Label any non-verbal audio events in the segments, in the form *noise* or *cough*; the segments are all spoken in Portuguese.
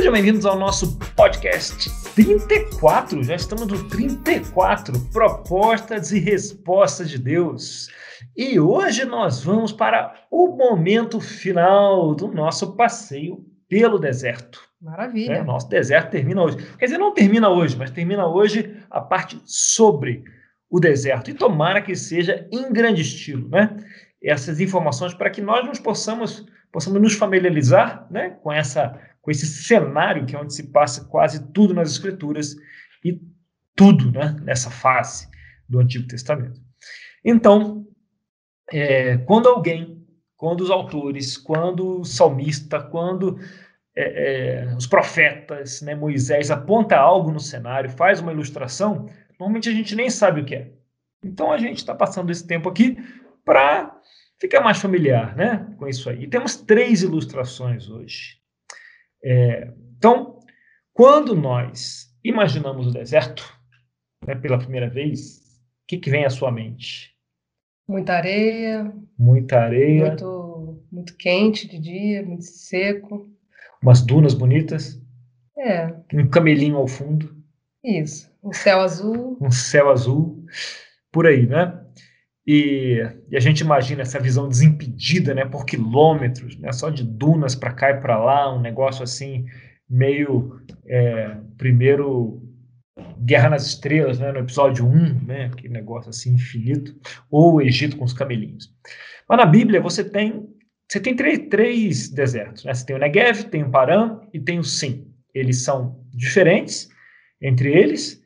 Sejam bem-vindos ao nosso podcast 34. Já estamos no 34 Propostas e Respostas de Deus. E hoje nós vamos para o momento final do nosso passeio pelo deserto. Maravilha. É, nosso deserto termina hoje. Quer dizer, não termina hoje, mas termina hoje a parte sobre o deserto. E tomara que seja em grande estilo, né? Essas informações para que nós nos possamos, possamos nos familiarizar né, com, essa, com esse cenário que é onde se passa quase tudo nas Escrituras e tudo né, nessa fase do Antigo Testamento. Então, é, quando alguém, quando os autores, quando o salmista, quando é, é, os profetas, né, Moisés aponta algo no cenário, faz uma ilustração, normalmente a gente nem sabe o que é. Então a gente está passando esse tempo aqui para ficar mais familiar né, com isso aí. E temos três ilustrações hoje. É, então, quando nós imaginamos o deserto né, pela primeira vez, o que, que vem à sua mente? Muita areia. Muita areia. Muito, muito quente de dia, muito seco. Umas dunas bonitas. É. Um camelinho ao fundo. Isso. Um céu azul. Um céu azul. Por aí, né? E, e, a gente imagina essa visão desimpedida, né, por quilômetros, né, só de dunas para cá e para lá, um negócio assim meio é, primeiro Guerra nas Estrelas, né, no episódio 1, né, aquele negócio assim infinito, ou o Egito com os camelinhos. Mas na Bíblia você tem você tem três, três desertos, né? Você tem o Negev, tem o Paran e tem o Sim. Eles são diferentes entre eles,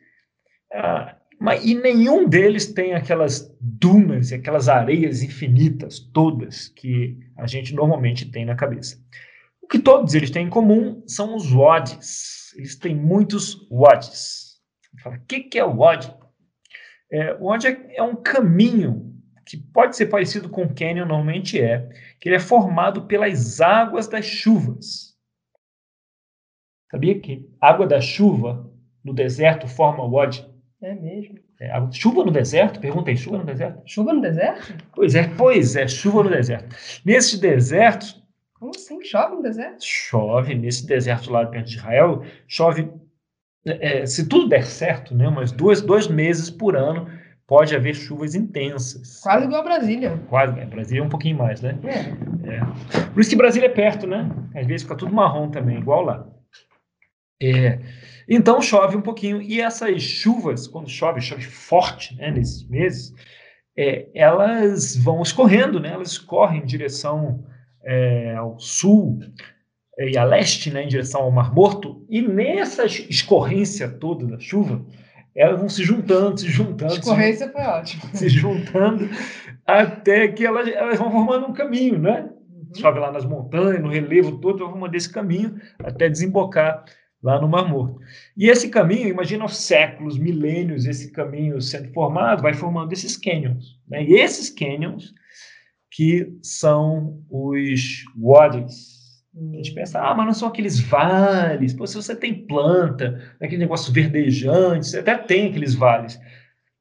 uh, mas, e nenhum deles tem aquelas dunas e aquelas areias infinitas todas que a gente normalmente tem na cabeça. O que todos eles têm em comum são os wadis. Eles têm muitos wadis. Fala, o que, que é o wadi? É, o wadi é, é um caminho que pode ser parecido com o canyon, normalmente é, que ele é formado pelas águas das chuvas. Sabia que água da chuva no deserto forma o wadi? É mesmo. É, chuva no deserto? Perguntei, chuva no deserto? Chuva no deserto? Pois é, pois é, chuva no deserto. Nesses desertos. Como assim? Chove no deserto? Chove, nesse deserto lá perto de Israel, chove é, se tudo der certo, né, umas duas, dois meses por ano pode haver chuvas intensas. Quase igual a Brasília. Quase, é, Brasília é um pouquinho mais, né? É. é. Por isso que Brasília é perto, né? Às vezes fica tudo marrom também, igual lá. É. Então chove um pouquinho e essas chuvas, quando chove, chove forte, né, nesses meses, é, elas vão escorrendo, né? Elas escorrem em direção é, ao sul, e a leste, né, em direção ao Mar Morto, e nessa escorrência toda da chuva, elas vão se juntando, se juntando. Escorrência se, foi ótimo. Se juntando, até que elas, elas vão formando um caminho, né? Uhum. Chove lá nas montanhas, no relevo todo, vai formando esse caminho até desembocar lá no Mar Morto. E esse caminho, imagina os séculos, milênios, esse caminho sendo formado, vai formando esses canyons. Né? E esses canyons que são os wadis, a gente pensa, ah, mas não são aqueles vales. Pô, se você tem planta, aquele negócio verdejante, você até tem aqueles vales.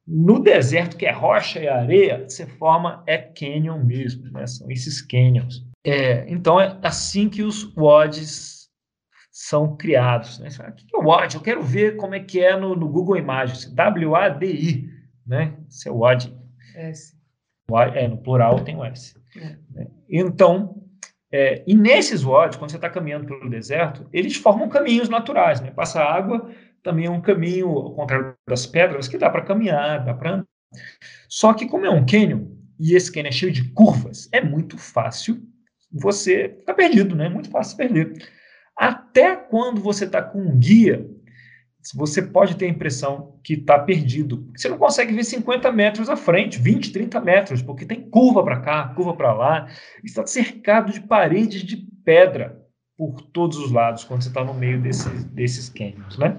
No deserto, que é rocha e areia, você forma é canyon mesmo, né? São esses canyons. É, então é assim que os WODs são criados. Né? o que é o WOD? Eu quero ver como é que é no, no Google Imagens. W-A-D-I, né? Esse é o WOD. S. É, no plural tem o S. É. Né? Então, é, e nesses WODs, quando você está caminhando pelo deserto, eles formam caminhos naturais. Né? Passa água, também é um caminho, ao contrário das pedras, que dá para caminhar, dá para andar. Só que como é um cânion, e esse cânion é cheio de curvas, é muito fácil você ficar perdido, né? É muito fácil perder. Até quando você está com um guia, você pode ter a impressão que está perdido. Você não consegue ver 50 metros à frente, 20, 30 metros, porque tem curva para cá, curva para lá. Está cercado de paredes de pedra por todos os lados quando você está no meio desses, desses canyons, né?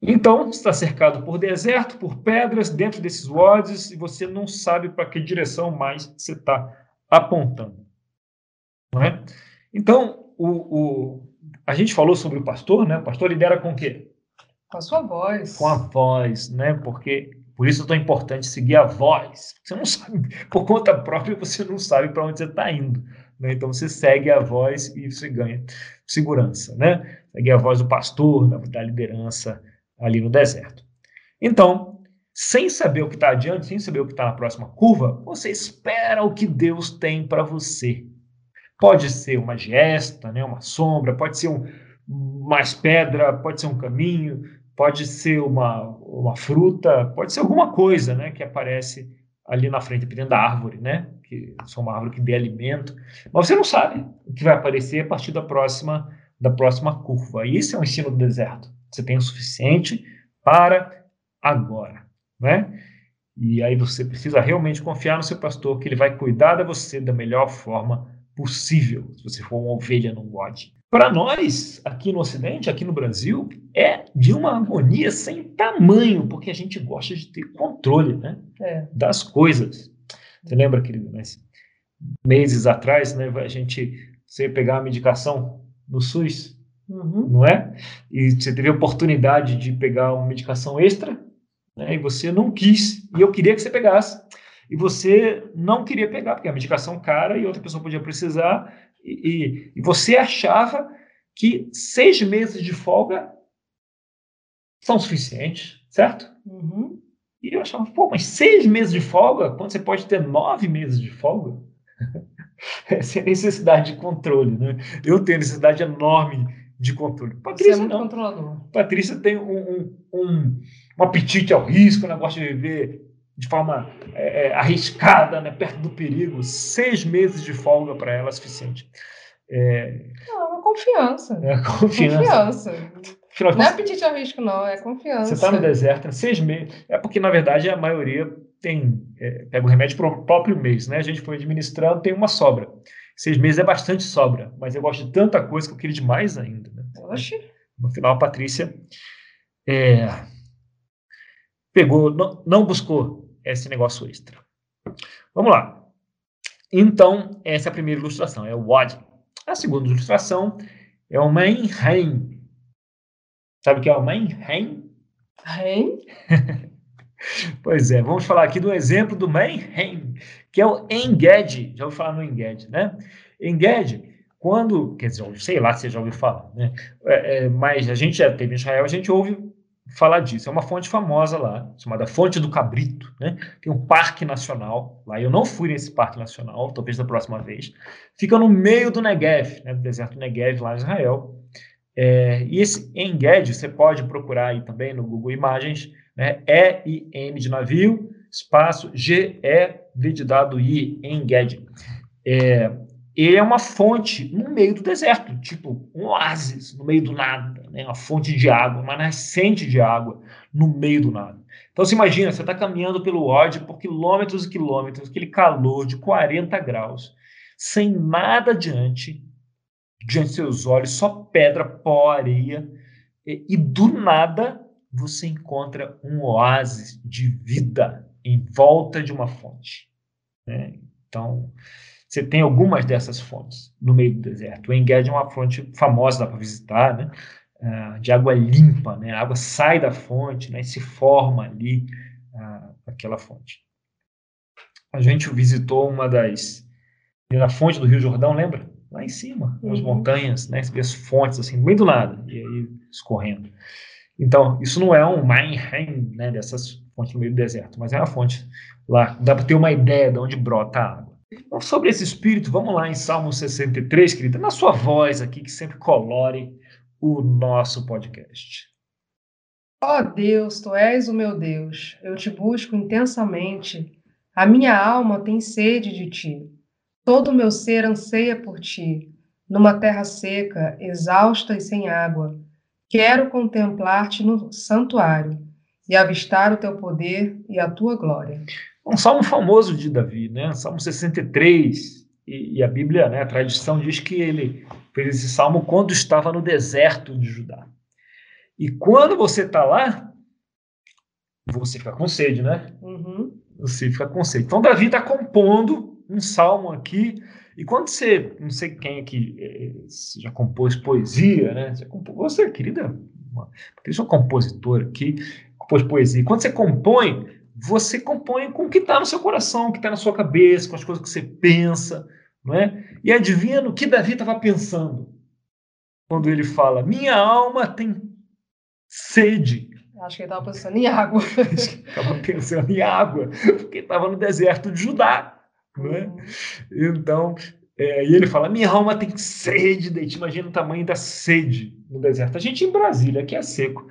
Então, está cercado por deserto, por pedras dentro desses WODs e você não sabe para que direção mais você está apontando. Não é? Então, o, o, a gente falou sobre o pastor, né? O pastor lidera com o quê? Com a sua voz. Com a voz, né? Porque Por isso é tão importante seguir a voz. Você não sabe, por conta própria, você não sabe para onde você está indo. Né? Então você segue a voz e você ganha segurança. Né? Segue a voz do pastor, da, da liderança ali no deserto. Então, sem saber o que está adiante, sem saber o que está na próxima curva, você espera o que Deus tem para você. Pode ser uma gesta, né, uma sombra, pode ser um, mais pedra, pode ser um caminho, pode ser uma, uma fruta, pode ser alguma coisa né, que aparece ali na frente, dependendo da árvore, né? Que é uma árvore que dê alimento. Mas você não sabe o que vai aparecer a partir da próxima, da próxima curva. E isso é um ensino do deserto. Você tem o suficiente para agora, né? E aí você precisa realmente confiar no seu pastor que ele vai cuidar de você da melhor forma possível, se você for uma ovelha num bode. Para nós, aqui no Ocidente, aqui no Brasil, é de uma agonia sem tamanho, porque a gente gosta de ter controle né, é. das coisas. Você lembra, querido, né, meses atrás, né, a gente você pegar a medicação no SUS, uhum. não é? E você teve a oportunidade de pegar uma medicação extra, né, e você não quis, e eu queria que você pegasse. E você não queria pegar, porque é a medicação cara e outra pessoa podia precisar, e, e, você achava que seis meses de folga são suficientes, certo? Uhum. E eu achava, pô, mas seis meses de folga, quando você pode ter nove meses de folga? *laughs* Essa é a necessidade de controle, né? Eu tenho necessidade enorme de controle. Patrícia, Você é não. Patrícia tem um, um, um, um apetite ao risco, um negócio de viver de forma é, é, arriscada, né, perto do perigo, seis meses de folga para ela é suficiente. É... Não, uma confiança. É, confiança. Confiança. Final, não é apetite ao risco, não, é confiança. Você está no deserto, né, seis meses. É porque, na verdade, a maioria tem é, pega o remédio para o próprio mês, né? A gente foi administrando, tem uma sobra. Seis meses é bastante sobra, mas eu gosto de tanta coisa que eu queria demais ainda. Né? Oxe. No final, a Patrícia é, pegou, não, não buscou esse negócio extra. Vamos lá. Então, essa é a primeira ilustração, é o Wad. A segunda ilustração é o Manheim. Sabe o que é o Manheim? Hein? *laughs* pois é, vamos falar aqui do exemplo do Manheim, que é o Enged. Já ouviu falar no Enged, né? Enged, quando, quer dizer, sei lá se você já ouviu falar, né? É, é, mas a gente já teve em Israel, a gente ouve falar disso. É uma fonte famosa lá, chamada Fonte do Cabrito. Né? Tem um parque nacional lá. Eu não fui nesse parque nacional, talvez da próxima vez. Fica no meio do Negev, né? do deserto Negev, lá em Israel. É, e esse Enged, você pode procurar aí também no Google Imagens, né? E-I-N de navio, espaço G-E-D de dado I, Enged. É, ele é uma fonte no meio do deserto, tipo um oásis no meio do nada, né? uma fonte de água, uma nascente de água no meio do nada. Então você imagina, você está caminhando pelo Ode por quilômetros e quilômetros, aquele calor de 40 graus, sem nada diante, diante de seus olhos, só pedra, pó, areia, e, e do nada você encontra um oásis de vida em volta de uma fonte. Né? Então, você tem algumas dessas fontes no meio do deserto. O Engedi é uma fonte famosa, dá para visitar, né? Uh, de água limpa, né? A água sai da fonte né? e se forma ali uh, aquela fonte. A gente visitou uma das... na fonte do Rio Jordão, lembra? Lá em cima, nas uhum. montanhas, né? Você vê as fontes assim, no meio do nada, e aí escorrendo. Então, isso não é um Mainheim, né? Dessas fontes no meio do deserto, mas é uma fonte lá. Dá para ter uma ideia de onde brota a água. Então, sobre esse espírito, vamos lá em Salmo 63, querida, na sua voz aqui, que sempre colore o nosso podcast. Ó oh Deus, tu és o meu Deus, eu te busco intensamente, a minha alma tem sede de ti, todo o meu ser anseia por ti, numa terra seca, exausta e sem água. Quero contemplar-te no santuário e avistar o teu poder e a tua glória um salmo famoso de Davi, né? Salmo 63. E, e a Bíblia, né, a tradição diz que ele fez esse salmo quando estava no deserto de Judá. E quando você está lá, você fica com sede, né? Uhum. Você fica com sede. Então, Davi está compondo um salmo aqui. E quando você, não sei quem aqui é, já compôs poesia, né? Você, compôs, você querida, porque eu sou compositor aqui, compôs poesia. Quando você compõe, você compõe com o que está no seu coração, o que está na sua cabeça, com as coisas que você pensa, não é? E adivinha no que Davi estava pensando quando ele fala: Minha alma tem sede. Acho que ele estava pensando em água. Estava pensando em água, porque estava no deserto de Judá. Não é? Uhum. Então, é, e ele fala: Minha alma tem sede. Daí, imagina o tamanho da sede no deserto. A gente em Brasília, aqui é seco.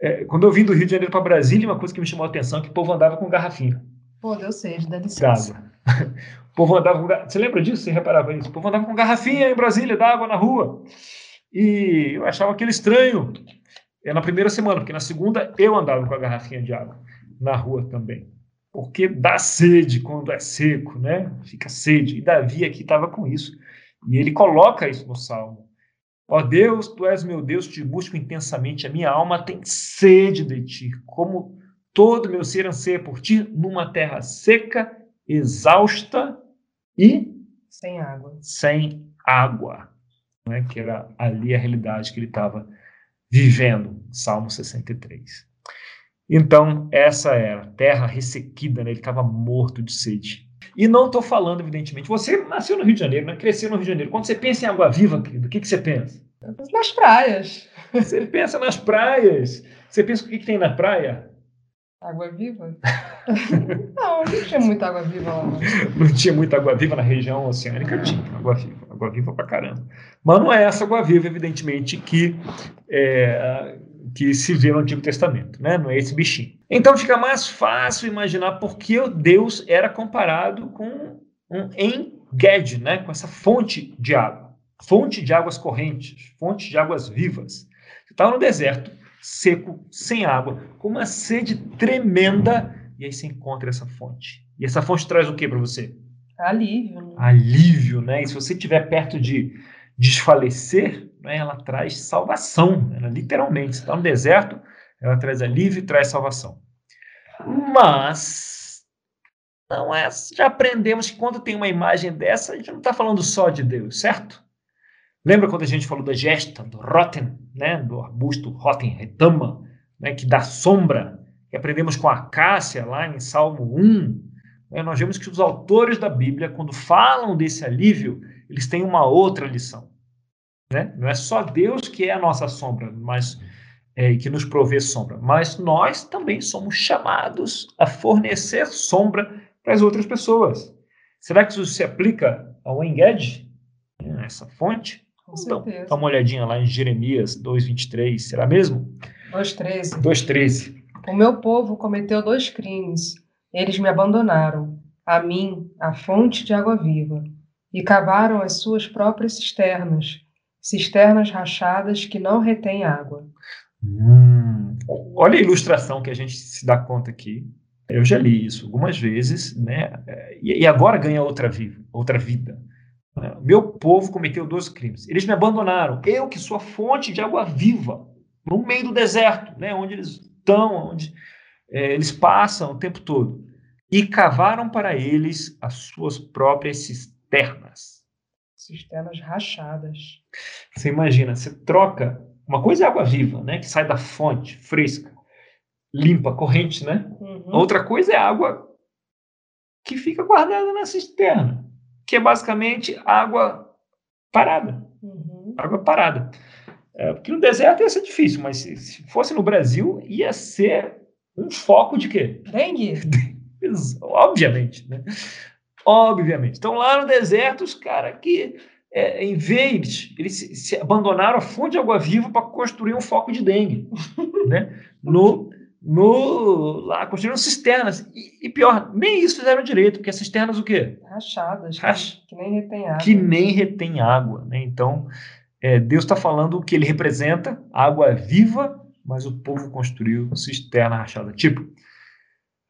É, quando eu vim do Rio de Janeiro para Brasília, uma coisa que me chamou a atenção é que o povo andava com garrafinha. Pô, deu sede, dá licença. D'água. *laughs* O povo andava com. Você lembra disso? Você reparava isso? O povo andava com garrafinha em Brasília, d'água na rua. E eu achava aquilo estranho. É na primeira semana, porque na segunda eu andava com a garrafinha de água na rua também. Porque dá sede quando é seco, né? Fica sede. E Davi aqui estava com isso. E ele coloca isso no salmo. Ó Deus, tu és meu Deus, te busco intensamente, a minha alma tem sede de ti, como todo meu ser anseia por ti, numa terra seca, exausta e sem água. Sem água, né? que era ali a realidade que ele estava vivendo, Salmo 63. Então, essa era terra ressequida, né? ele estava morto de sede. E não estou falando, evidentemente. Você nasceu no Rio de Janeiro, né? cresceu no Rio de Janeiro. Quando você pensa em água viva, querido, o que, que você pensa? Nas praias. Você pensa nas praias. Você pensa o que, que tem na praia? Água viva? *laughs* não, não tinha muita água viva lá. Não tinha muita água viva na região oceânica? Tinha água viva. Água viva pra caramba. Mas não é essa água viva, evidentemente, que, é, que se vê no Antigo Testamento. Né? Não é esse bichinho. Então fica mais fácil imaginar por que Deus era comparado com um enged, né? com essa fonte de água. Fonte de águas correntes, fonte de águas vivas. Você estava no deserto, seco, sem água, com uma sede tremenda, e aí você encontra essa fonte. E essa fonte traz o que para você? Alívio. Né? Alívio, né? E se você estiver perto de desfalecer, né, ela traz salvação, né? literalmente. Você está no deserto, ela traz alívio e traz salvação. Mas não é. Já aprendemos que quando tem uma imagem dessa, a gente não está falando só de Deus, certo? Lembra quando a gente falou da gesta, do roten, né, do arbusto roten retama, né, que dá sombra, que aprendemos com a acácia lá em Salmo 1? Né, nós vemos que os autores da Bíblia, quando falam desse alívio, eles têm uma outra lição. Né? Não é só Deus que é a nossa sombra, mas é, que nos provê sombra, mas nós também somos chamados a fornecer sombra para as outras pessoas. Será que isso se aplica ao Enged, essa fonte? Com então, certeza. Dá uma olhadinha lá em Jeremias 2,23, será mesmo? 2,13. 2,13. O meu povo cometeu dois crimes. Eles me abandonaram, a mim, a fonte de água viva, e cavaram as suas próprias cisternas, cisternas rachadas que não retêm água. Hum, olha a ilustração que a gente se dá conta aqui. Eu já li isso algumas vezes, né? E, agora ganha outra vida, outra vida. Meu povo cometeu dois crimes. Eles me abandonaram. Eu que sou a fonte de água viva, no meio do deserto, né? Onde eles estão, onde é, eles passam o tempo todo. E cavaram para eles as suas próprias cisternas. Cisternas rachadas. Você imagina, você troca uma coisa é água viva, né? Que sai da fonte, fresca, limpa, corrente, né? Uhum. Outra coisa é água que fica guardada na cisterna, que é basicamente água parada. Uhum. Água parada. É, porque no deserto ia ser difícil, mas se, se, fosse no Brasil, ia ser um foco de quê? Dengue. *laughs* Obviamente, né? Obviamente. Então, lá no deserto, os caras que é, em vez, eles se, se, abandonaram a fonte de água viva para construir um foco de dengue, *laughs* né? No, no, lá construíram cisternas. E, e, pior, nem isso fizeram direito, porque as cisternas o quê? Rachadas, Rach... que nem retém água. Que nem retém água, né? Então, é, Deus está falando que ele representa água viva, mas o povo construiu cisterna rachada. Tipo,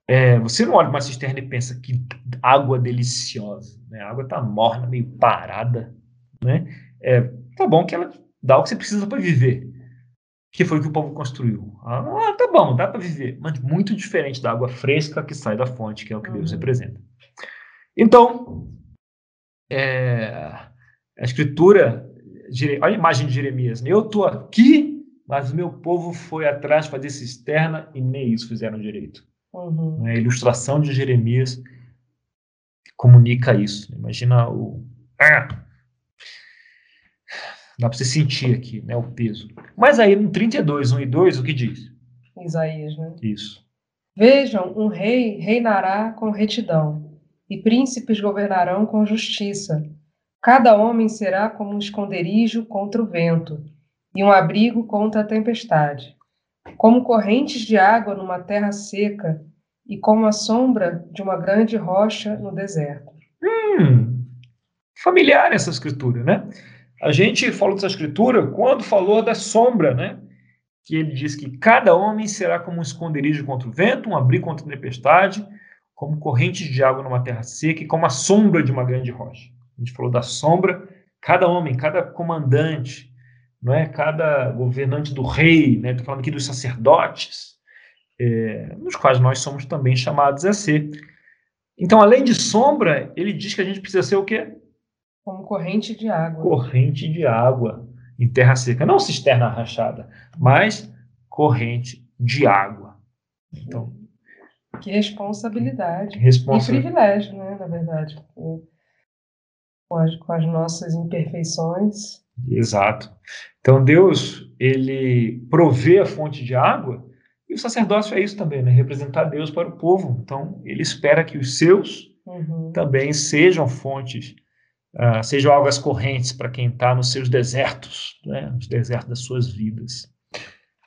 é, você não olha para uma cisterna e pensa que água deliciosa, né? A água está morna, meio parada, né? É, tá bom que ela dá o que você precisa para viver, que foi o que o povo construiu. Ah, tá bom, dá para viver, mas muito diferente da água fresca que sai da fonte, que é o que Deus uhum. representa. Então, é, a escritura, olha a imagem de Jeremias, né? eu estou aqui, mas o meu povo foi atrás fazer cisterna e nem isso fizeram direito. Uhum. Né? A ilustração de Jeremias comunica isso. Imagina o. Ah! Dá para você sentir aqui né, o peso. Mas aí no 32, 1 e 2, o que diz? Isaías, né? Isso. Vejam, um rei reinará com retidão, e príncipes governarão com justiça. Cada homem será como um esconderijo contra o vento, e um abrigo contra a tempestade. Como correntes de água numa terra seca, e como a sombra de uma grande rocha no deserto. Hum, familiar essa escritura, né? A gente falou dessa escritura quando falou da sombra, né? Que ele diz que cada homem será como um esconderijo contra o vento, um abrigo contra a tempestade, como correntes de água numa terra seca e como a sombra de uma grande rocha. A gente falou da sombra, cada homem, cada comandante, não é? Cada governante do rei, né? Estou falando aqui dos sacerdotes, é, nos quais nós somos também chamados a ser. Então, além de sombra, ele diz que a gente precisa ser o quê? Como corrente de água. Corrente de água em terra seca. Não cisterna rachada, mas corrente de água. Então, que responsabilidade. Responsa... E privilégio, né, na verdade. Com as, com as nossas imperfeições. Exato. Então, Deus, ele provê a fonte de água e o sacerdócio é isso também, né? Representar Deus para o povo. Então, ele espera que os seus uhum. também sejam fontes, uh, sejam águas correntes para quem está nos seus desertos, né? nos desertos das suas vidas.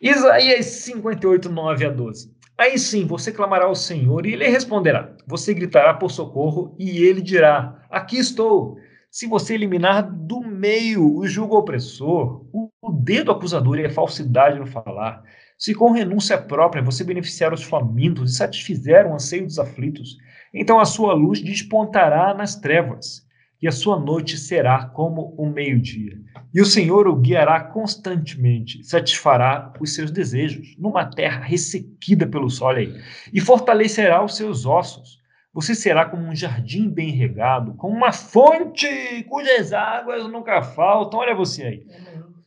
Isaías 58, 9 a 12. Aí sim, você clamará ao Senhor e ele responderá. Você gritará por socorro e ele dirá: Aqui estou. Se você eliminar do meio o julgo opressor, o dedo acusador e a falsidade no falar, se com renúncia própria você beneficiar os famintos e satisfizer o anseio dos aflitos, então a sua luz despontará nas trevas, e a sua noite será como o meio-dia. E o Senhor o guiará constantemente, satisfará os seus desejos, numa terra ressequida pelo sol, aí, e fortalecerá os seus ossos. Você será como um jardim bem regado, como uma fonte cujas águas nunca faltam. Olha você aí.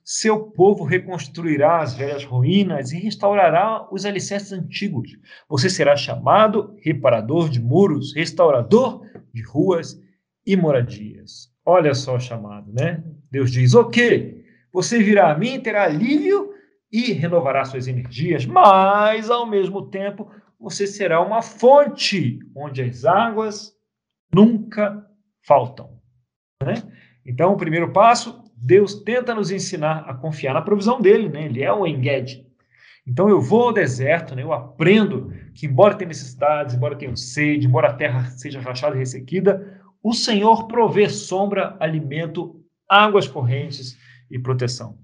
Seu povo reconstruirá as velhas ruínas e restaurará os alicerces antigos. Você será chamado reparador de muros, restaurador de ruas e moradias. Olha só o chamado, né? Deus diz: Ok, você virá a mim, terá alívio e renovará suas energias, mas ao mesmo tempo você será uma fonte onde as águas nunca faltam. Né? Então, o primeiro passo Deus tenta nos ensinar a confiar na provisão dele, né? Ele é o Enged. Então eu vou ao deserto, né? eu aprendo que, embora tenha necessidades, embora tenha sede, embora a terra seja rachada e ressequida, o Senhor provê sombra, alimento, águas correntes e proteção.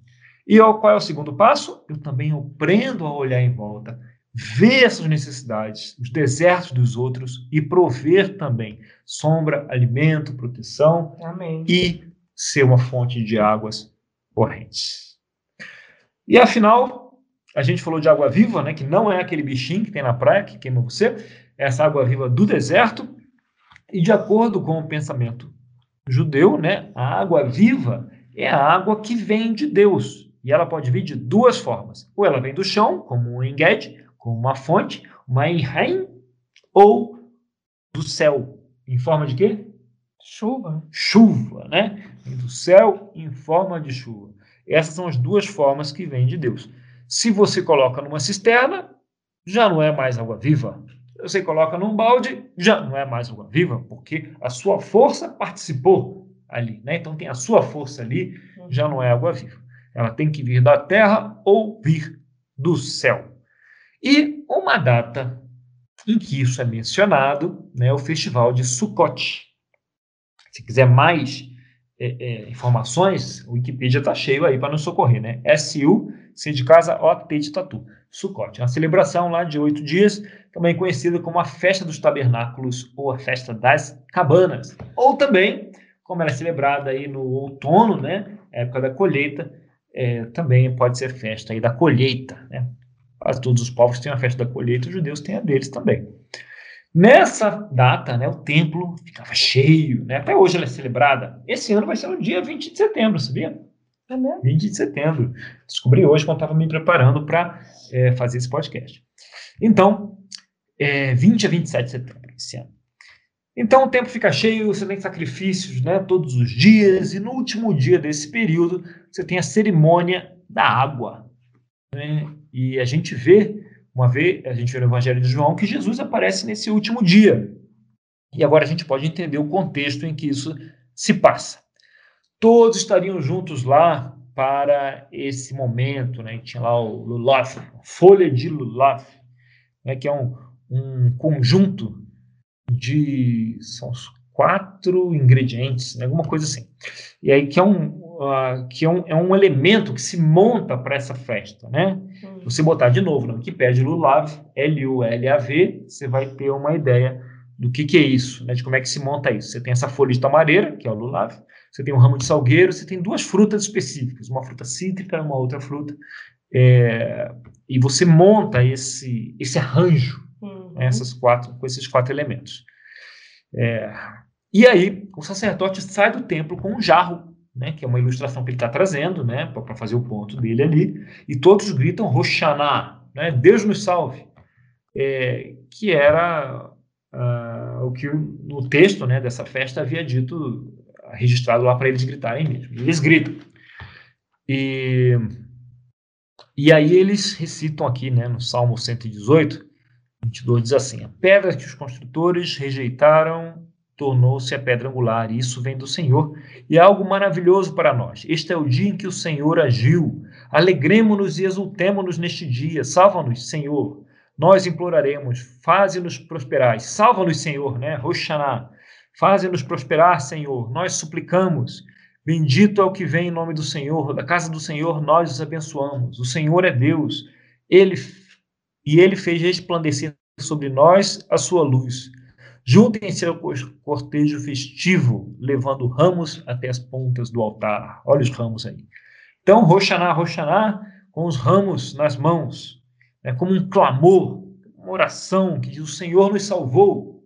E qual é o segundo passo? Eu também aprendo a olhar em volta, ver essas necessidades, os desertos dos outros e prover também sombra, alimento, proteção Amém. e ser uma fonte de águas correntes. E afinal, a gente falou de água viva, né, que não é aquele bichinho que tem na praia que queima você, é essa água viva do deserto. E de acordo com o pensamento judeu, né, a água viva é a água que vem de Deus. E ela pode vir de duas formas. Ou ela vem do chão, como um enged, como uma fonte, uma enraim, ou do céu, em forma de quê? Chuva. Chuva, né? do céu em forma de chuva. Essas são as duas formas que vêm de Deus. Se você coloca numa cisterna, já não é mais água viva. Se você coloca num balde, já não é mais água viva, porque a sua força participou ali, né? Então tem a sua força ali, já não é água viva. Ela tem que vir da terra ou vir do céu. E uma data em que isso é mencionado, né, é o festival de Sukkot. Se quiser mais é, é, informações, o Wikipedia está cheio aí para nos socorrer, né? SU, C de casa, O, T de tatu. Sukkot. É uma celebração lá de oito dias, também conhecida como a Festa dos Tabernáculos ou a Festa das Cabanas. Ou também, como ela é celebrada aí no outono, né? Época da colheita, é, também pode ser festa aí da colheita, né? Quase todos os povos têm a festa da colheita, os judeus têm a deles também. Nessa data, né, o templo ficava cheio, né? Até hoje ela é celebrada. Esse ano vai ser no dia 20 de setembro, sabia? É mesmo? 20 de setembro. Descobri hoje quando estava me preparando para é, fazer esse podcast. Então, é, 20 a 27 de setembro esse ano. Então o tempo fica cheio, você tem sacrifícios né, todos os dias, e no último dia desse período você tem a cerimônia da água. Né? E a gente vê, uma vez, a gente vê no Evangelho de João, que Jesus aparece nesse último dia. E agora a gente pode entender o contexto em que isso se passa. Todos estariam juntos lá para esse momento, né? Tinha lá o lulav, folha de lulav, né? que é um, um conjunto de são os quatro ingredientes, né? alguma coisa assim. E aí que é um uh, que é um, é um elemento que se monta para essa festa, né? Hum. Você botar de novo no Wikipedia Lulav, L-U-L-A-V, você vai ter uma ideia do que, que é isso, né? De como é que se monta isso. Você tem essa folha de tamareira, que é o Lulav, você tem um ramo de salgueiro, você tem duas frutas específicas, uma fruta cítrica e uma outra fruta, é, e você monta esse, esse arranjo uhum. né, essas quatro, com esses quatro elementos. É, e aí, o sacerdote sai do templo com um jarro, né, que é uma ilustração que ele está trazendo, né, para fazer o ponto dele ali, e todos gritam Roshaná, né, Deus nos salve, é, que era uh, o que no texto né, dessa festa havia dito registrado lá para eles gritarem mesmo. Eles gritam. E, e aí eles recitam aqui, né, no Salmo 118, 22 diz assim: A pedra que os construtores rejeitaram tornou-se a pedra angular, e isso vem do Senhor, e é algo maravilhoso para nós. Este é o dia em que o Senhor agiu. Alegremos-nos e exultemos-nos neste dia. Salva-nos, Senhor. Nós imploraremos, faze-nos prosperar. Salva-nos, Senhor, né? Roshaná. Faze-nos prosperar, Senhor. Nós suplicamos. Bendito é o que vem em nome do Senhor. Da casa do Senhor nós os abençoamos. O Senhor é Deus. Ele e ele fez resplandecer sobre nós a sua luz. Juntem-se ao cortejo festivo, levando ramos até as pontas do altar. Olha os ramos aí. Então, Roxaná, Roxaná, com os ramos nas mãos, é como um clamor, uma oração que diz: O Senhor nos salvou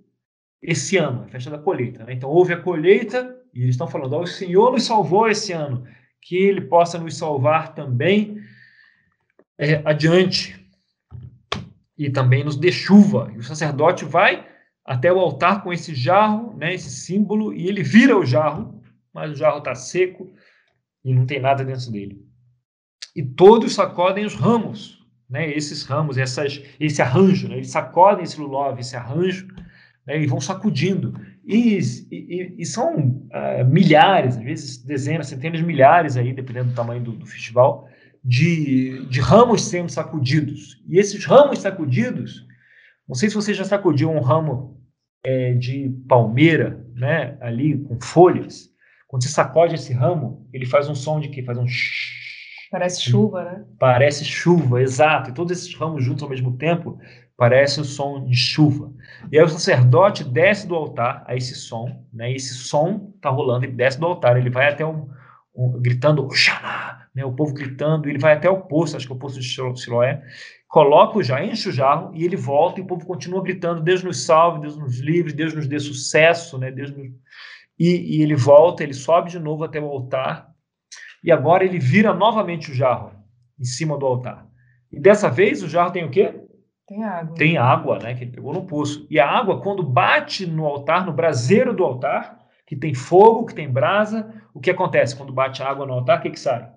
esse ano, a festa da colheita. Né? Então, houve a colheita e eles estão falando: o Senhor nos salvou esse ano, que Ele possa nos salvar também é, adiante e também nos dê chuva. E o sacerdote vai até o altar com esse jarro, né, esse símbolo, e ele vira o jarro, mas o jarro está seco e não tem nada dentro dele. E todos sacodem os ramos, né, esses ramos, essas, esse arranjo, né, eles sacodem esse lulove, esse arranjo, né, e vão sacudindo. E, e, e são uh, milhares, às vezes dezenas, centenas de milhares, aí, dependendo do tamanho do, do festival, de, de, ramos sendo sacudidos. E esses ramos sacudidos, não sei se você já sacudiu um ramo é, de palmeira, né, ali com folhas. Quando você sacode esse ramo, ele faz um som de que faz um Parece chuva, né? Parece chuva, exato. E todos esses ramos juntos ao mesmo tempo parece o som de chuva. E aí o sacerdote desce do altar a esse som, né? E esse som está rolando, ele desce do altar, ele vai até um, um gritando Oxalá, né? O povo gritando, ele vai até o poço, acho que é o poço de Siloé, coloca o jarro, enche o jarro e ele volta e o povo continua gritando: Deus nos salve, Deus nos livre, Deus nos dê sucesso, né? Deus nos... e, e ele volta, ele sobe de novo até o altar e agora ele vira novamente o jarro em cima do altar. E dessa vez o jarro tem o quê? Tem água. Tem água, né? Que ele pegou no poço. E a água, quando bate no altar, no braseiro do altar, que tem fogo, que tem brasa, o que acontece quando bate a água no altar? O que, que sai?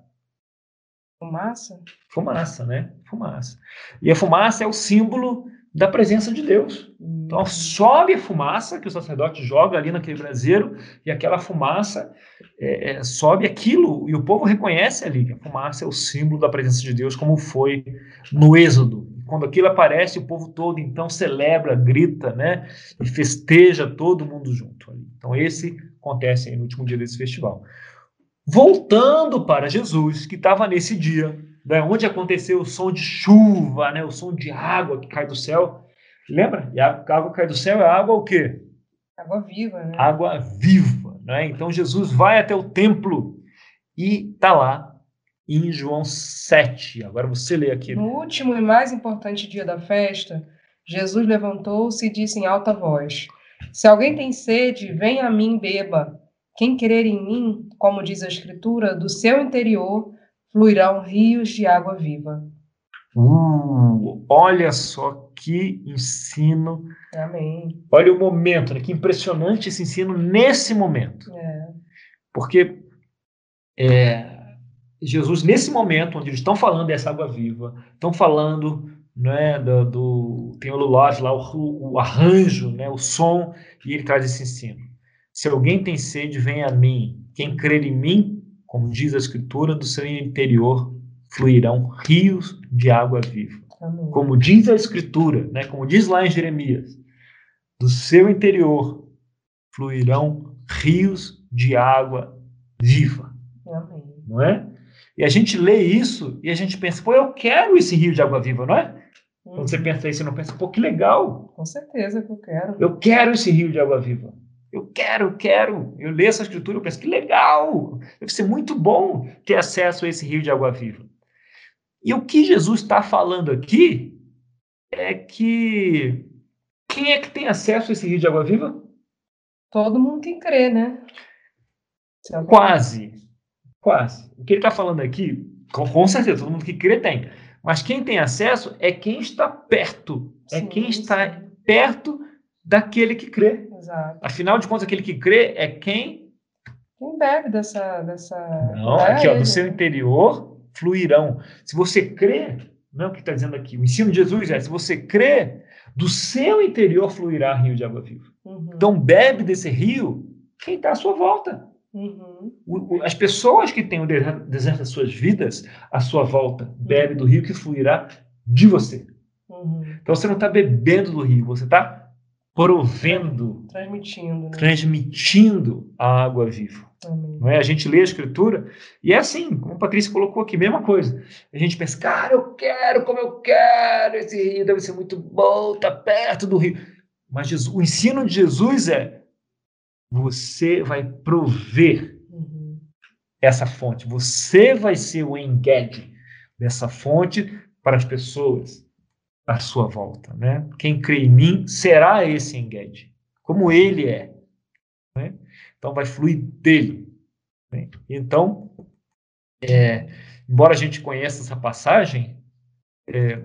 Fumaça? Fumaça, né? Fumaça. E a fumaça é o símbolo da presença de Deus. Então sobe a fumaça que o sacerdote joga ali naquele braseiro, e aquela fumaça é, é, sobe aquilo, e o povo reconhece ali que a fumaça é o símbolo da presença de Deus, como foi no Êxodo. Quando aquilo aparece, o povo todo então celebra, grita, né? E festeja todo mundo junto. Então, esse acontece no último dia desse festival. Voltando para Jesus, que estava nesse dia, né, onde aconteceu o som de chuva, né, o som de água que cai do céu. Lembra? E a água que cai do céu é água o quê? Água viva, né? Água viva, né? Então Jesus vai até o templo e está lá em João 7. Agora você lê aqui. No último e mais importante dia da festa, Jesus levantou-se e disse em alta voz: Se alguém tem sede, venha a mim beba. Quem querer em mim, como diz a Escritura, do seu interior fluirão rios de água viva. Uh, olha só que ensino. Amém. Olha o momento, né? que impressionante esse ensino nesse momento. É. Porque é, Jesus, nesse momento, onde eles estão falando dessa água viva, estão falando né, do, do tem o Lulov lá, o, o, arranjo, né, o som, e ele traz esse ensino. Se alguém tem sede, venha a mim. Quem crer em mim, como diz a Escritura, do seu interior fluirão rios de água viva. Amém. Como diz a Escritura, né, como diz lá em Jeremias, do seu interior fluirão rios de água viva. Amém. Não é? E a gente lê isso e a gente pensa, pô, eu quero esse rio de água viva, não é? Uhum. Quando você pensa isso, você não pensa, pô, que legal. Com certeza que eu quero. Eu quero esse rio de água viva. Eu quero, quero. Eu leio essa escritura, eu penso, que legal. Deve ser muito bom ter acesso a esse rio de água viva. E o que Jesus está falando aqui é que quem é que tem acesso a esse rio de água viva? Todo mundo que crê, né? Quase. Quase. O que ele está falando aqui, com, com, certeza, todo mundo que crê tem. Mas quem tem acesso é quem está perto. É Sim, quem está perto daquele que crê. Exato. Afinal de contas, aquele que crê é quem. Quem bebe dessa. dessa... Não, é aqui, ó, do seu interior fluirão. Se você crê, não é o que está dizendo aqui. O ensino de Jesus é: se você crê, do seu interior fluirá rio de água viva. Uhum. Então, bebe desse rio quem está à sua volta. Uhum. O- o- As pessoas que têm o deserto, das suas vidas à sua volta, bebe do rio que fluirá de você. Uhum. Então você não está bebendo do rio, você está provendo, Transmitindo, né? transmitindo a água viva. Amém. Não é? A gente lê a escritura e é assim, como a Patrícia colocou aqui, mesma coisa. A gente pensa, cara, eu quero, como eu quero, esse rio deve ser muito bom, tá perto do rio. Mas Jesus- o ensino de Jesus é: você vai prover Uhum. essa fonte. Você vai ser o engede dessa fonte para as pessoas à sua volta, né? Quem crê em mim será esse engede, como ele é, né? Então vai fluir dele. né? Então, é, embora a gente conheça essa passagem, é,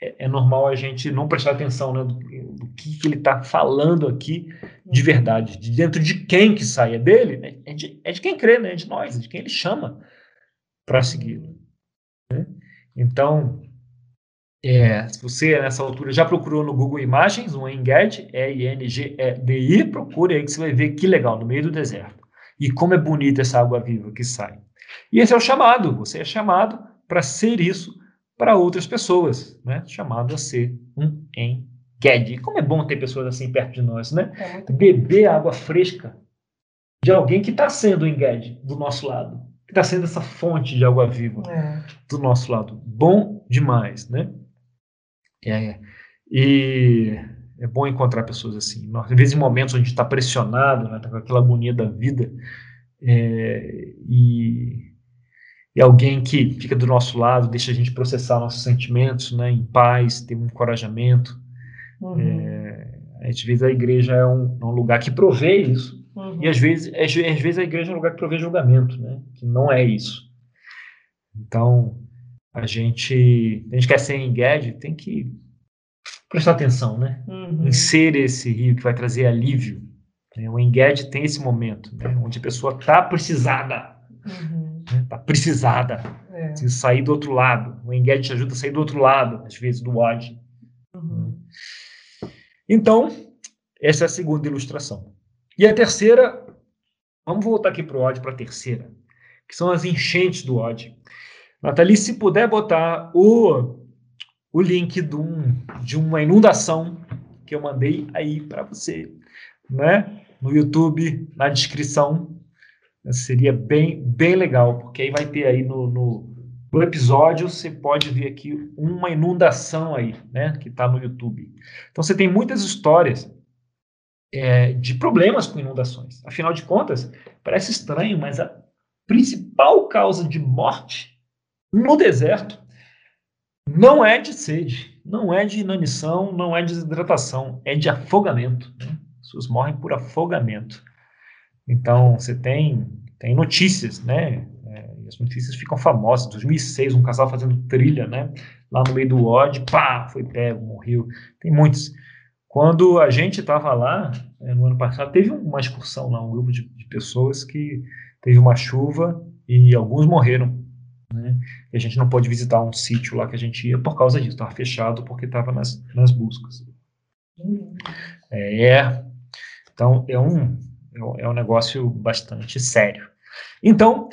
é- é normal a gente não prestar atenção né, do, do que, que ele está falando aqui de verdade, de dentro de quem que sai, é dele, né? é, de, é de quem crê, né? é de nós, é de quem ele chama para segui-lo. né? Então, é, se você nessa altura já procurou no Google Imagens, um Enged, E-I-N-G-E-D-I, procure aí que você vai ver que legal, no meio do deserto. E como é bonita essa água viva que sai. E esse é o chamado, você é chamado para ser isso para outras pessoas, né? chamado a ser um Enged. E como é bom ter pessoas assim perto de nós, né? É beber água fresca de alguém que está sendo o Enged do nosso lado, que está sendo essa fonte de água viva É. do nosso lado. Bom demais, né? É, e é bom encontrar pessoas assim. Às vezes, em momentos onde a gente está pressionado, né, tá com aquela agonia da vida, é, e, e alguém que fica do nosso lado, deixa a gente processar nossos sentimentos né, em paz, ter um encorajamento. Uhum. É, às vezes a igreja é um, é um lugar que provê isso, Uhum. e às vezes, às, às vezes a igreja é um lugar que provê julgamento, né? Que não é isso. Então, a gente, a gente quer ser engage, tem que prestar atenção, né? Uhum. Em ser esse rio que vai trazer alívio. né? O engage tem esse momento, né? onde a pessoa está precisada, Uhum. está precisada, É. sair do outro lado. O engage te ajuda a sair do outro lado, às vezes, do odd. Uhum. Então, essa é a segunda ilustração. E a terceira, vamos voltar aqui para o ódio, para a terceira, que são as enchentes do ódio. Nathalie, se puder botar o, o link de, um, de uma inundação que eu mandei aí para você, né? No YouTube, na descrição, seria bem, bem legal, porque aí vai ter aí no, no, no episódio, você pode ver aqui uma inundação aí, né? Que está no YouTube. Então você tem muitas histórias é, de problemas com inundações. Afinal de contas, parece estranho, mas a principal causa de morte no deserto não é de sede, não é de inanição, não é de desidratação, é de afogamento. Né? As pessoas morrem por afogamento. Então você tem, tem notícias, né? É, as notícias ficam famosas. 2006, um casal fazendo trilha, né? Lá no meio do Odd, pá, foi pego, morreu. Tem muitos. Quando a gente estava lá, é, no ano passado, teve uma excursão lá, um grupo de, de pessoas que teve uma chuva e alguns morreram. Né? E a gente não pôde visitar um sítio lá que a gente ia por causa disso, estava fechado porque estava nas, nas buscas. É, é, então é um, é um negócio bastante sério. Então, o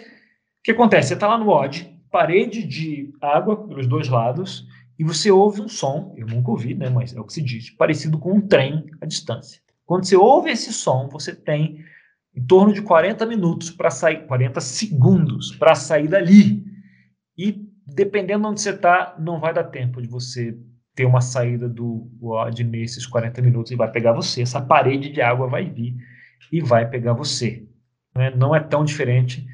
que acontece? Você está lá no OD, parede de água pelos dois lados, e você ouve um som, eu nunca ouvi, né, mas é o que se diz, parecido com um trem à distância. Quando você ouve esse som, você tem em torno de 40 minutos para sair, 40 segundos para sair dali. E dependendo de onde você está, não vai dar tempo de você ter uma saída do WOD nesses 40 minutos e vai pegar você. Essa parede de água vai vir e vai pegar você. Né? Não é tão diferente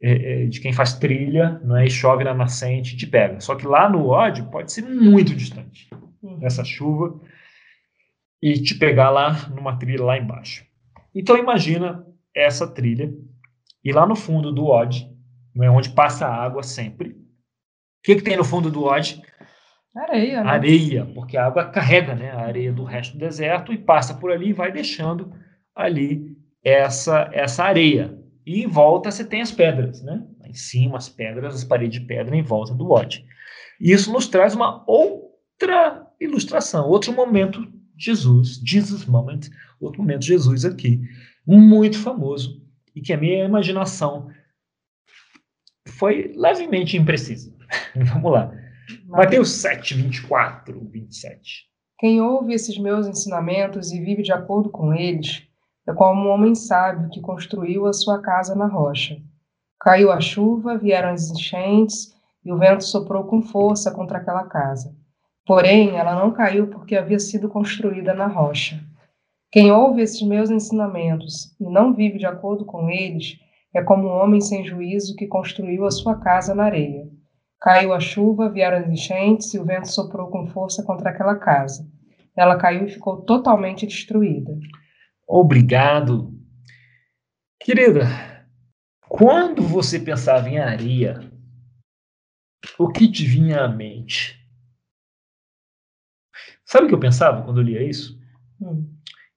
é, é, de quem faz trilha é? e chove na nascente e te pega. Só que lá no WOD pode ser muito distante essa chuva e te pegar lá numa trilha lá embaixo. Então imagina essa trilha e lá no fundo do WOD, é onde passa a água sempre. O que, que tem no fundo do WOD? Areia, né? Areia, porque a água carrega né, a areia do resto do deserto e passa por ali e vai deixando ali essa, essa areia. E em volta você tem as pedras, né? Em cima as pedras, as paredes de pedra em volta do Odd. E isso nos traz uma outra ilustração, outro momento Jesus, Jesus Moment, outro momento Jesus aqui, muito famoso e que a minha imaginação foi levemente imprecisa. *laughs* Vamos lá. Mateus 7, 24, 27. Quem ouve esses meus ensinamentos e vive de acordo com eles, é como um homem sábio que construiu a sua casa na rocha. Caiu a chuva, vieram as enchentes e o vento soprou com força contra aquela casa. Porém, ela não caiu porque havia sido construída na rocha. Quem ouve esses meus ensinamentos e não vive de acordo com eles é como um homem sem juízo que construiu a sua casa na areia. Caiu a chuva, vieram as enchentes e o vento soprou com força contra aquela casa. Ela caiu e ficou totalmente destruída. Obrigado. Querida, quando você pensava em areia, o que te vinha à mente? Sabe o que eu pensava quando eu lia isso? Hum.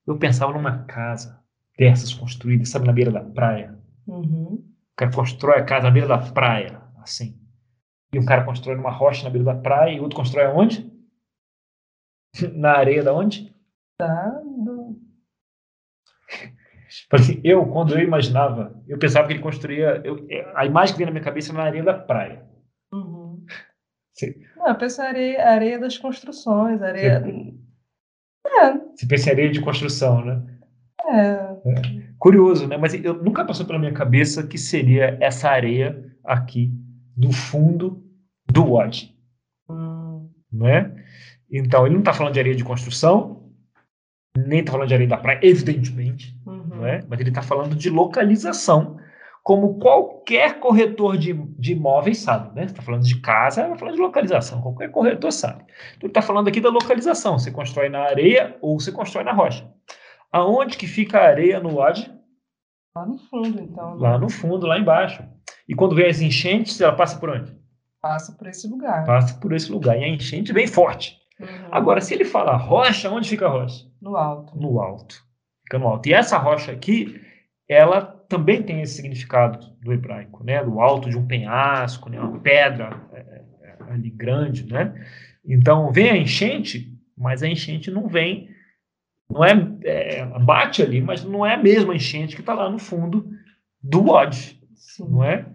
Eu pensava numa casa dessas construídas, sabe, na beira da praia. Uhum. O cara constrói a casa na beira da praia, assim. E um cara constrói numa rocha na beira da praia e outro constrói aonde? *laughs* na areia da onde? Da, do, *laughs* Assim, eu, quando eu imaginava, eu pensava que ele construía. Eu, a imagem que vinha na minha cabeça era na areia da praia. Uhum. *laughs* Não, eu penso areia, areia das construções, areia. É. Você pensa em areia de construção, né? É. é. Curioso, né? Mas eu nunca passou pela minha cabeça que seria essa areia aqui do fundo do Wad. Hum. Né? Então, ele não está falando de areia de construção, nem está falando de areia da praia, evidentemente, uhum. não é? mas ele está falando de localização, como qualquer corretor de, de imóveis sabe. Né? está falando de casa, vai falar de localização, qualquer corretor sabe. Então, ele está falando aqui da localização, você constrói na areia ou você constrói na rocha. Aonde que fica a areia no Wadi? Lá no fundo, então. Né? Lá no fundo, lá embaixo. E quando vem as enchentes, ela passa por onde? Passa por esse lugar. Passa por esse lugar. E a enchente vem forte. Uhum. Agora, se ele fala rocha, onde fica a rocha? No alto. No alto. Fica no alto. E essa rocha aqui, ela também tem esse significado do hebraico, né? Do alto de um penhasco, né? Uma pedra é, é, ali grande, né? Então, vem a enchente, mas a enchente não vem, não é, é bate ali, mas não é a mesma enchente que está lá no fundo do Wad, não é?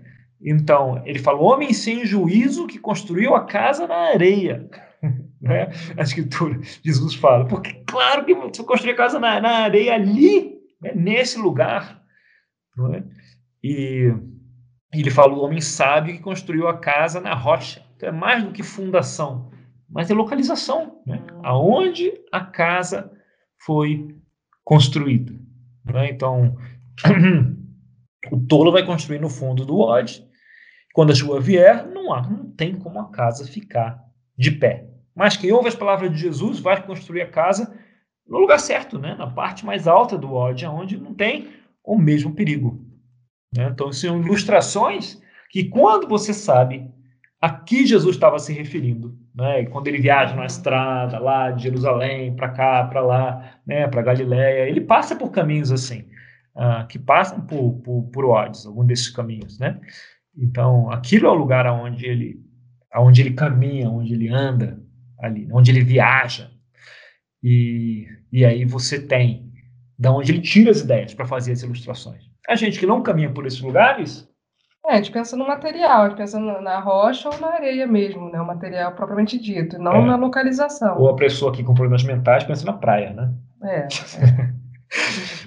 Então, ele fala, homem sem juízo que construiu a casa na areia *laughs* né? a escritura, Jesus fala, porque claro que você construir a casa na, na areia ali, né? nesse lugar, não é? E ele fala, o homem sábio que construiu a casa na rocha, então é mais do que fundação, mas é localização, né? aonde a casa foi construída. Né? Então, *clears throat* o tolo vai construir no fundo do ódio, quando a chuva vier, não há, não tem como a casa ficar de pé. Mas quem ouve as palavras de Jesus vai construir a casa no lugar certo, né? na parte mais alta do ódio, onde não tem o mesmo perigo. Né? Então, são ilustrações que quando você sabe a que Jesus estava se referindo, né? Quando ele viaja na estrada lá de Jerusalém para cá, para lá, né? Para Galiléia, ele passa por caminhos assim, uh, que passam por, por, por Odes, algum desses caminhos, né? Então, aquilo é o lugar aonde ele, aonde ele caminha, onde ele anda ali, onde ele viaja. E, e aí você tem da onde ele tira as ideias para fazer as ilustrações. A gente que não caminha por esses lugares. É, a gente pensa no material, a gente pensa na rocha ou na areia mesmo, né? O material propriamente dito, não é. na localização. Ou a pessoa aqui com problemas mentais pensa na praia, né? É. é.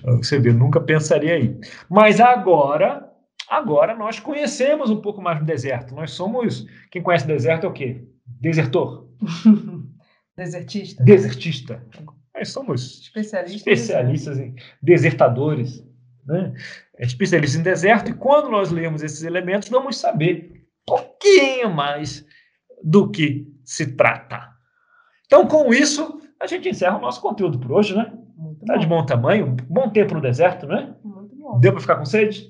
*laughs* Você vê, nunca pensaria aí. Mas agora, agora nós conhecemos um pouco mais do deserto. Nós somos. Quem conhece o deserto é o quê? Desertor. *laughs* Desertista. Desertista. Nós somos especialistas, especialistas em desertadores, né? especialistas em deserto, e quando nós lemos esses elementos, vamos saber um pouquinho mais do que se trata. Então, com isso, a gente encerra o nosso conteúdo por hoje, né? Está de bom tamanho, bom tempo no deserto, né? Muito bom. Deu para ficar com sede?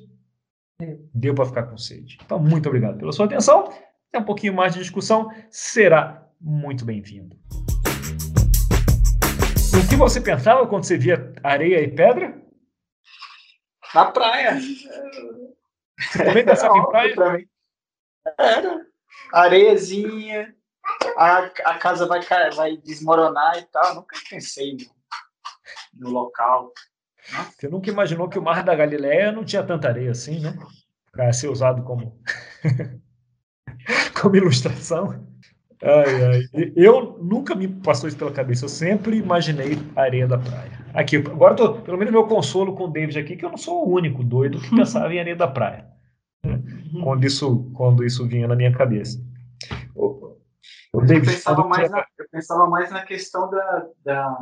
Deu. Deu para ficar com sede. Então, muito obrigado pela sua atenção. É um pouquinho mais de discussão será muito bem-vindo. O que você pensava quando você via areia e pedra? Na praia. Também *laughs* pensava em praia? Era. Areiazinha, a, a casa vai, vai desmoronar e tal. Nunca pensei no, no local. Né? Você nunca imaginou que o Mar da Galileia não tinha tanta areia assim, né? Para ser usado como, *laughs* como ilustração. Ai, ai. Eu nunca me passou isso pela cabeça. Eu sempre imaginei a areia da praia. Aqui, agora tô, pelo menos meu consolo com o David aqui, que eu não sou o único doido que pensava em areia da praia. Né? Quando isso, quando isso vinha na minha cabeça. O, o David, eu, pensava mais na, eu pensava mais na questão da, da,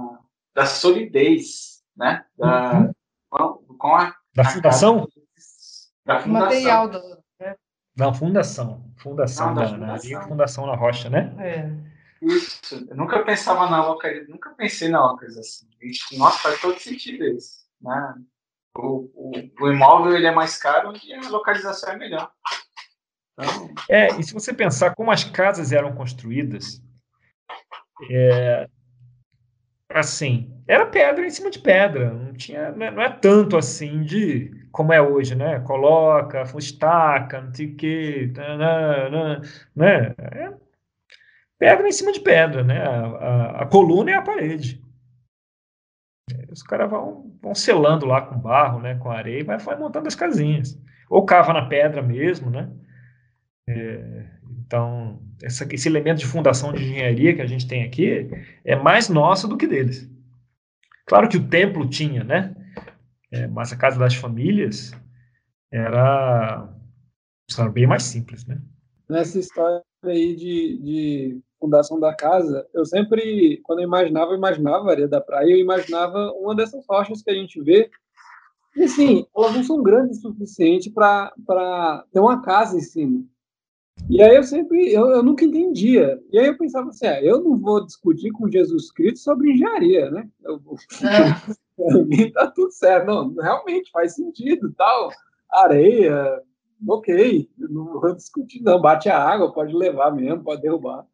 da solidez, né? Da, uhum. com, com a, da fundação? da fundação. Material do, não, fundação. Fundação, Não, da, fundação. Na, fundação. fundação na rocha, né? É. Isso. Eu nunca pensava na localização, nunca pensei na localização. Nossa, faz todo sentido isso. Né? O, o, o, imóvel ele é mais caro e a localização é melhor. Então... É, e se você pensar como as casas eram construídas, é, assim, era pedra em cima de pedra, não tinha, não é, não é tanto assim de como é hoje, né? Coloca, estaca, não sei o quê, né? É pedra em cima de pedra, né? A, a, a coluna é a parede. Os caras vão, vão selando lá com barro, né? Com areia vai, vai montando as casinhas. Ou cava na pedra mesmo, né? É, então, essa, esse elemento de fundação de engenharia que a gente tem aqui é mais nosso do que deles. Claro que o templo tinha, né? É, mas a casa das famílias era, era bem mais simples, né? Nessa história aí de, de fundação da casa, eu sempre, quando eu imaginava, eu imaginava a areia da praia, eu imaginava uma dessas rochas que a gente vê. E assim, elas não são grandes o suficiente para ter uma casa em cima. E aí eu sempre, eu, eu nunca entendia. E aí eu pensava assim, ah, eu não vou discutir com Jesus Cristo sobre engenharia, né? Eu, é. *laughs* tá tudo certo. Não, realmente faz sentido, tal. Areia, ok. Não vou discutir, não. Bate a água, pode levar mesmo, pode derrubar.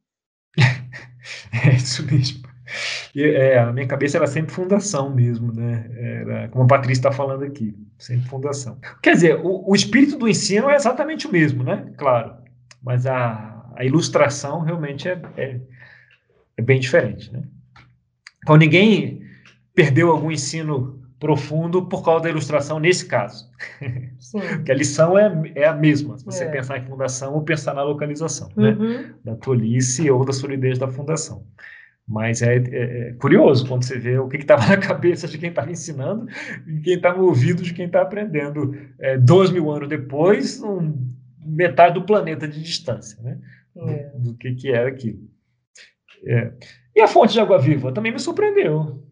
*laughs* é isso mesmo. E, é, a minha cabeça era sempre fundação mesmo, né? Era, como a Patrícia está falando aqui, sempre fundação. Quer dizer, o, o espírito do ensino é exatamente o mesmo, né? Claro mas a, a ilustração realmente é, é, é, bem diferente. Né? Então, ninguém perdeu algum ensino profundo por causa da ilustração nesse caso. *laughs* Porque a lição é, é a mesma, se você é. pensar em fundação ou pensar na localização, né? uhum. né? da tolice ou da solidez da fundação. Mas é, é, é curioso quando você vê o que estava *laughs* na cabeça de quem estava ensinando e quem está no ouvido de quem está aprendendo é, dois mil anos depois, um, metade do planeta de distância, né? É. Do, do, que, que era aquilo. É. E a fonte de água viva também me surpreendeu.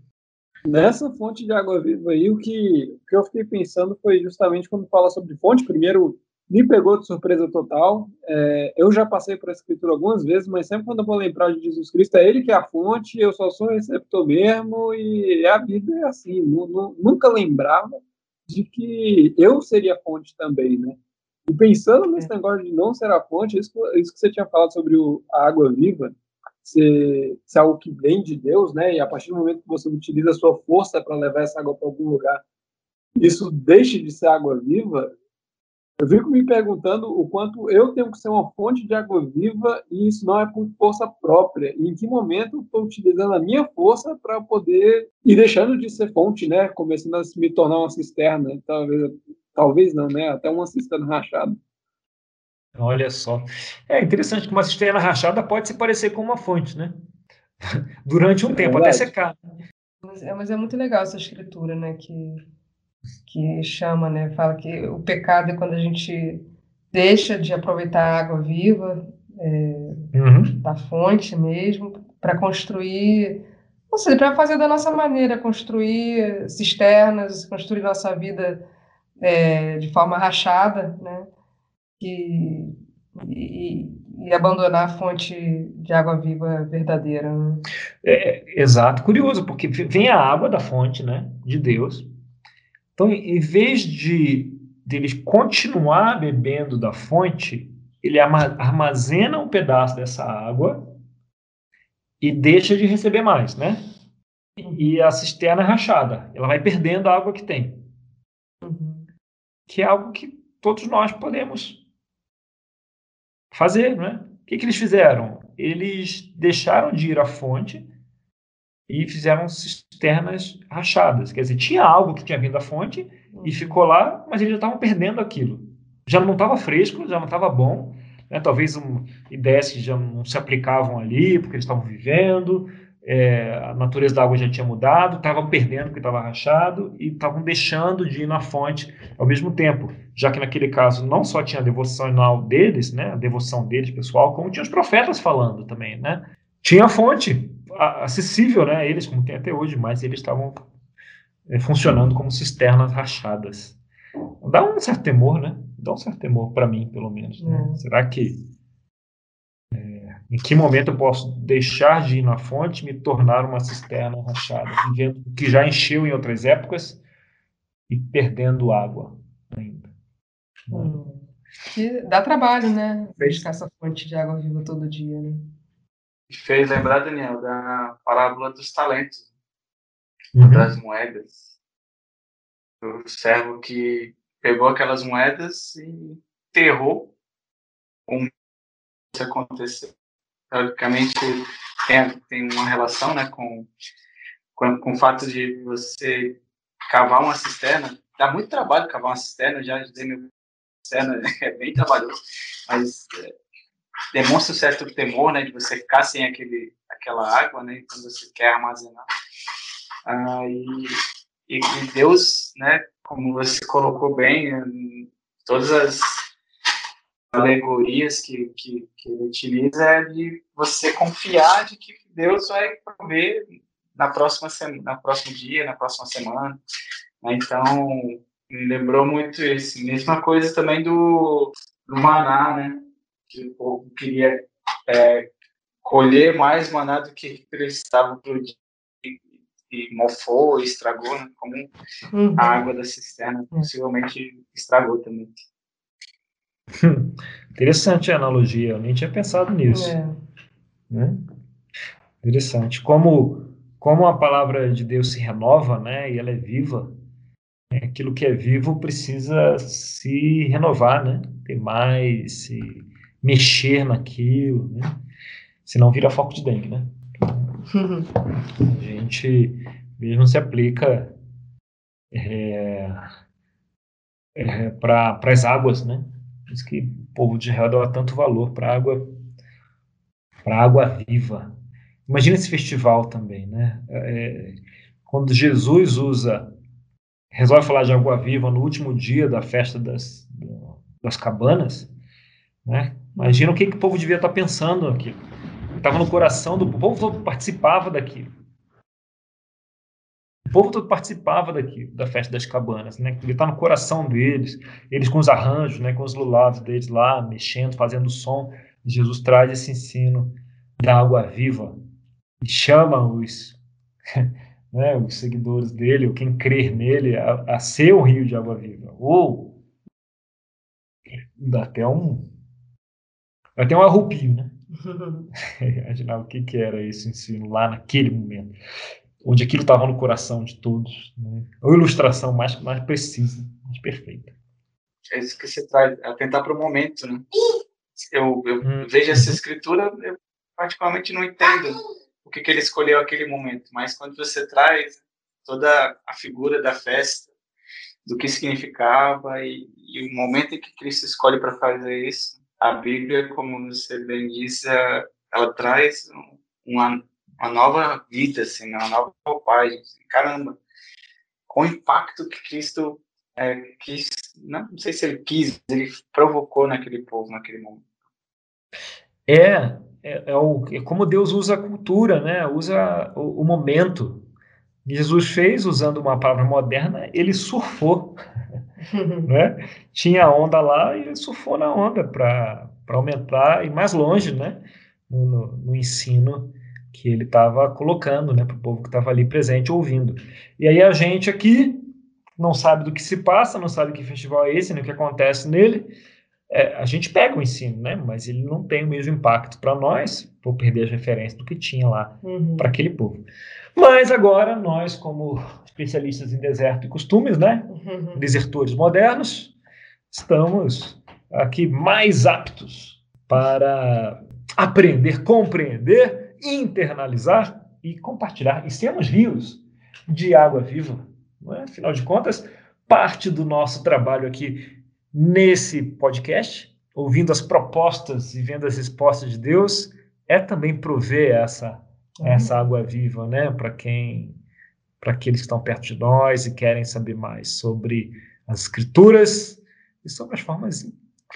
Nessa fonte de água viva aí, o que, o que eu fiquei pensando foi justamente quando fala sobre fonte. Primeiro, me pegou de surpresa total. É, eu já passei por essa escritura algumas vezes, mas sempre quando eu vou lembrar de Jesus Cristo, é Ele que é a fonte, eu só sou receptor mesmo, e a vida é assim. nunca lembrava de que eu seria fonte também, né? E pensando nesse negócio de não ser a fonte, isso, isso que você tinha falado sobre o, a água viva, ser, ser algo que vem de Deus, né? E a partir do momento que você utiliza a sua força para levar essa água para algum lugar, isso deixe de ser água viva, eu fico me perguntando o quanto eu tenho que ser uma fonte de água viva e isso não é por força própria. E em que momento estou utilizando a minha força para poder ir deixando de ser fonte, né? Começando a me tornar uma cisterna, talvez, talvez não, né? Até uma cisterna rachada. Olha só. É interessante que uma cisterna rachada pode se parecer com uma fonte, né? *laughs* Durante um é tempo, verdade. até secar. Mas é, mas é muito legal essa escritura, né? Que que chama, né? Fala que o pecado é quando a gente deixa de aproveitar a água viva é, uhum. da fonte mesmo para construir, não sei, para fazer da nossa maneira, construir cisternas, construir nossa vida é, de forma rachada, né? E, e, e, abandonar a fonte de água viva verdadeira. Né? É, exato, curioso, porque vem a água da fonte, né, de Deus, então, em vez de deles continuar bebendo da fonte, ele armazena um pedaço dessa água e deixa de receber mais, né? E a cisterna é rachada, ela vai perdendo a água que tem. Que é algo que todos nós podemos fazer, né? O que, que eles fizeram? Eles deixaram de ir à fonte e fizeram cisternas rachadas. Quer dizer, tinha algo que tinha vindo da fonte e ficou lá, mas eles já estavam perdendo aquilo. Já não estava fresco, já não estava bom. Né? Talvez um, ideias que já não se aplicavam ali, porque eles estavam vivendo, é, a natureza da água já tinha mudado, estavam perdendo porque estava rachado e estavam deixando de ir na fonte ao mesmo tempo, já que naquele caso não só tinha a devocional deles, né, a devoção deles pessoal, como tinha os profetas falando também, né? Tinha a fonte, acessível né, a eles, como tem até hoje, mas eles estavam é, funcionando como cisternas rachadas. Dá um certo temor, né? Dá um certo temor para mim, pelo menos. Né? É. Será que em que momento eu posso deixar de ir na fonte e me tornar uma cisterna rachada, vivendo o que já encheu em outras épocas e perdendo água ainda? Hum. Que dá trabalho, né? Buscar essa fonte de água viva todo dia, né? fez lembrar, Daniel, da parábola dos talentos, uhum. das moedas. O servo que pegou aquelas moedas e enterrou um isso aconteceu. Teoricamente, tem, tem uma relação né, com, com, com o fato de você cavar uma cisterna. Dá muito trabalho cavar uma cisterna, já ajudei meu cisterna, *laughs* é bem trabalhoso, mas é, demonstra um certo temor, né, de você ficar sem aquele, aquela água, né, quando você quer armazenar. Ah, e, e, Deus, né, como você colocou bem, todas as alegorias que, que, que ele utiliza é de você confiar de que Deus vai prover na próxima semana, na próximo dia, na próxima semana. Né? Então, me lembrou muito isso. Mesma coisa também do, do maná, né? que o povo queria é, colher mais maná do que precisava para dia e mofou, estragou, né? como uhum. a água da cisterna possivelmente estragou também. *laughs* Interessante a analogia, eu nem tinha pensado nisso. É. Né? Interessante. Como, como a palavra de Deus se renova, né, e ela é viva, né? aquilo que é vivo precisa se renovar, né? Ter mais, se mexer naquilo, né? Senão vira foco de dengue, né? *laughs* A gente mesmo se aplica é, é, para as águas, né? Por isso que o povo de Israel dá tanto valor para água, para água viva. Imagina esse festival também, né? É, quando Jesus usa, resolve falar de água viva no último dia da festa das, das cabanas, né? Imagina o que, que o povo devia estar pensando aqui. Estava no coração do o povo participava daquilo. O povo todo participava daqui, da festa das cabanas, né? Ele está no coração deles, eles com os arranjos, né? Com os lulados deles lá, mexendo, fazendo som. Jesus traz esse ensino da água viva e chama os, *laughs* né, os seguidores dele, ou quem crer nele, a, a ser um rio de água viva. Ou dá até um. Dá até um arrupio, né? *laughs* *laughs* Imaginar o que, que era esse ensino lá naquele momento, onde aquilo estava no coração de todos. Né? Uma ilustração mais, mais precisa, mais perfeita. É isso que você traz, atentar para o momento, né? Eu, eu hum. vejo essa escritura, eu particularmente não entendo o que, que ele escolheu aquele momento, mas quando você traz toda a figura da festa, do que significava e, e o momento em que Cristo escolhe para fazer isso, a Bíblia, como você bem disse, ela traz uma, uma nova vida, assim, uma nova roupagem. Assim, caramba, com o impacto que Cristo é, quis, não, não sei se ele quis, ele provocou naquele povo, naquele momento. É, é, é, o, é como Deus usa a cultura, né? usa o, o momento. Jesus fez, usando uma palavra moderna, ele surfou. *laughs* né? Tinha onda lá e ele surfou na onda para aumentar e mais longe né? no, no, no ensino que ele estava colocando né? para o povo que estava ali presente ouvindo. E aí a gente aqui não sabe do que se passa, não sabe que festival é esse, nem o que acontece nele. É, a gente pega o ensino, né? Mas ele não tem o mesmo impacto para nós, por perder as referências do que tinha lá uhum. para aquele povo. Mas agora nós, como especialistas em deserto e costumes, né? Uhum. Desertores modernos, estamos aqui mais aptos para aprender, compreender, internalizar e compartilhar e sermos rios de água viva. Não é? Afinal de contas, parte do nosso trabalho aqui nesse podcast, ouvindo as propostas e vendo as respostas de Deus, é também prover essa uhum. essa água viva, né, para quem para aqueles que estão perto de nós e querem saber mais sobre as escrituras e sobre as formas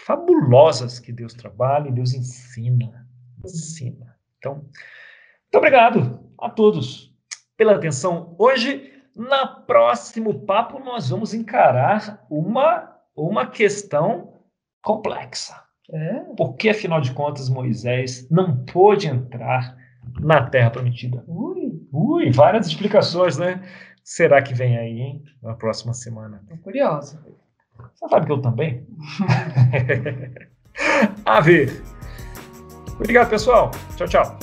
fabulosas que Deus trabalha e Deus ensina, ensina. Então, muito obrigado a todos pela atenção hoje. Na próximo papo nós vamos encarar uma uma questão complexa. É. Porque, afinal de contas, Moisés não pôde entrar na Terra Prometida? Ui. Ui, várias explicações, né? Será que vem aí, hein? Na próxima semana. Tô curiosa. Você sabe que eu também? *laughs* A ver. Obrigado, pessoal. Tchau, tchau.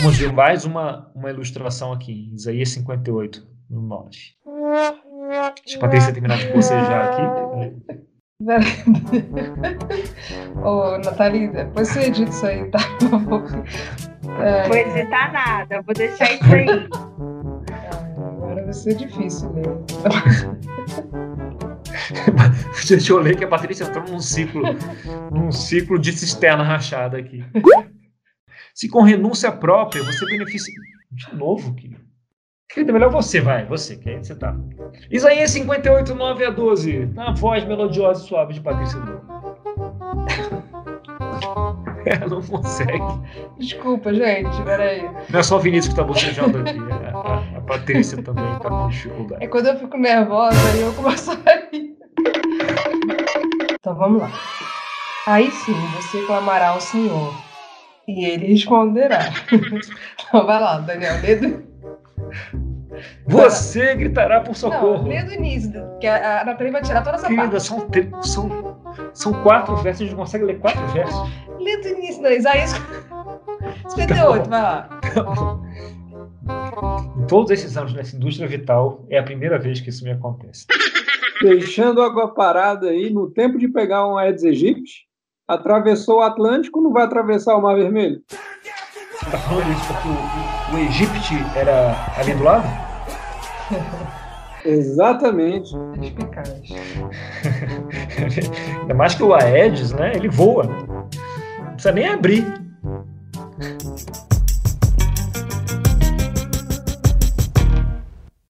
Vamos ver mais uma, uma ilustração aqui. Isaías 58, no 9. Deixa a Patrícia terminar de bocejar aqui. *laughs* Ô, Nathalie, depois você edita isso aí, tá? É... Vou editar nada, vou deixar isso aí. agora vai ser difícil ler. *laughs* Gente, eu leio que a Patrícia entrou num ciclo, num ciclo de cisterna rachada aqui. Se com renúncia própria você beneficia. De novo, querido. Querida, melhor você, vai, você, que aí você tá. Isaías 58, 9 a 12. Na voz melodiosa e suave de Patrícia. Ela não consegue. Desculpa, gente, peraí. Não é só o Vinícius que tá bocejando aqui. A, a, a, Patrícia também tá com dificuldade. É quando eu fico nervosa, aí eu começo a. Então vamos lá. Aí sim você clamará ao Senhor, e ele responderá. *laughs* então vai lá, Daniel, lê você gritará por socorro. Não, lê do início, que a, a Nathalie vai tirar toda essa Querida, parte. São, são, são quatro versos, a gente consegue ler quatro *laughs* versos. Lê do início, não, Isaías *laughs* 58, vai lá. Em todos esses anos nessa indústria vital, é a primeira vez que isso me acontece. Deixando água parada aí, no tempo de pegar um Aedes aegypti, atravessou o Atlântico, não vai atravessar o Mar Vermelho? Você tá falando isso porque o, o Egipte era ali do lado? Exatamente. Eficaz. Ainda mais que o Aedes, né? Ele voa. Não precisa nem abrir.